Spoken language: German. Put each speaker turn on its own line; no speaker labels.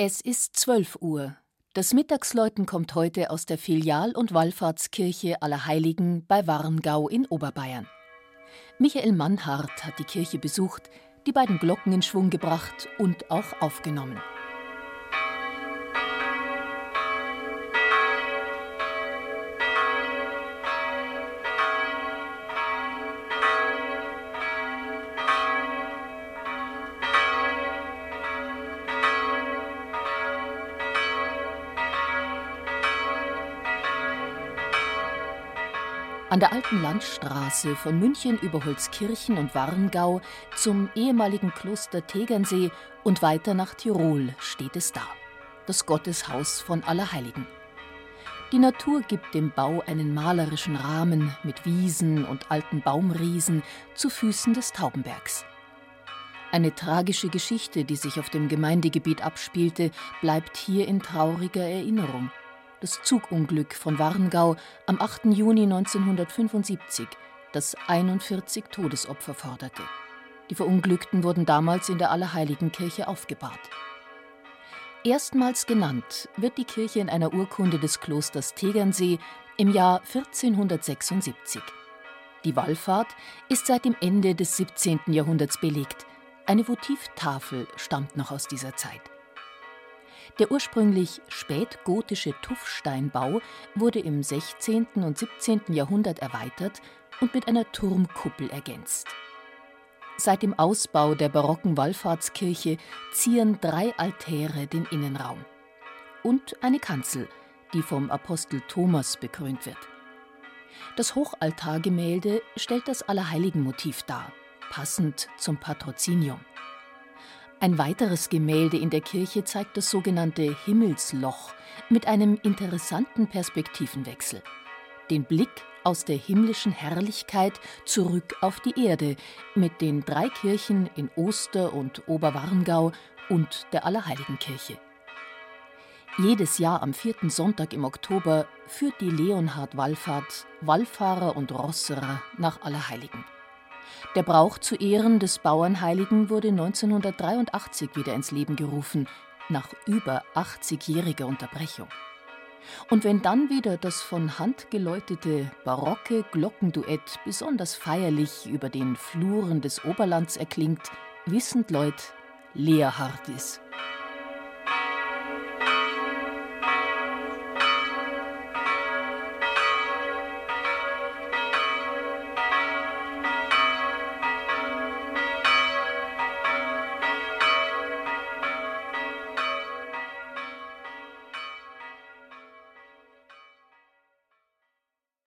Es ist 12 Uhr. Das Mittagsläuten kommt heute aus der Filial- und Wallfahrtskirche Allerheiligen bei Warngau in Oberbayern. Michael Mannhardt hat die Kirche besucht, die beiden Glocken in Schwung gebracht und auch aufgenommen. An der alten Landstraße von München über Holzkirchen und Warngau zum ehemaligen Kloster Tegernsee und weiter nach Tirol steht es da. Das Gotteshaus von Allerheiligen. Die Natur gibt dem Bau einen malerischen Rahmen mit Wiesen und alten Baumriesen zu Füßen des Taubenbergs. Eine tragische Geschichte, die sich auf dem Gemeindegebiet abspielte, bleibt hier in trauriger Erinnerung das Zugunglück von Warngau am 8. Juni 1975, das 41 Todesopfer forderte. Die Verunglückten wurden damals in der Allerheiligenkirche aufgebahrt. Erstmals genannt wird die Kirche in einer Urkunde des Klosters Tegernsee im Jahr 1476. Die Wallfahrt ist seit dem Ende des 17. Jahrhunderts belegt. Eine Votivtafel stammt noch aus dieser Zeit. Der ursprünglich spätgotische Tuffsteinbau wurde im 16. und 17. Jahrhundert erweitert und mit einer Turmkuppel ergänzt. Seit dem Ausbau der barocken Wallfahrtskirche zieren drei Altäre den Innenraum und eine Kanzel, die vom Apostel Thomas bekrönt wird. Das Hochaltargemälde stellt das Allerheiligenmotiv dar, passend zum Patrozinium. Ein weiteres Gemälde in der Kirche zeigt das sogenannte Himmelsloch mit einem interessanten Perspektivenwechsel. Den Blick aus der himmlischen Herrlichkeit zurück auf die Erde mit den drei Kirchen in Oster- und Oberwarngau und der Allerheiligenkirche. Jedes Jahr am vierten Sonntag im Oktober führt die Leonhard-Wallfahrt Wallfahrer und Rosserer nach Allerheiligen. Der Brauch zu Ehren des Bauernheiligen wurde 1983 wieder ins Leben gerufen, nach über 80-jähriger Unterbrechung. Und wenn dann wieder das von Hand geläutete barocke Glockenduett besonders feierlich über den Fluren des Oberlands erklingt, wissend Leut, Leerhard ist.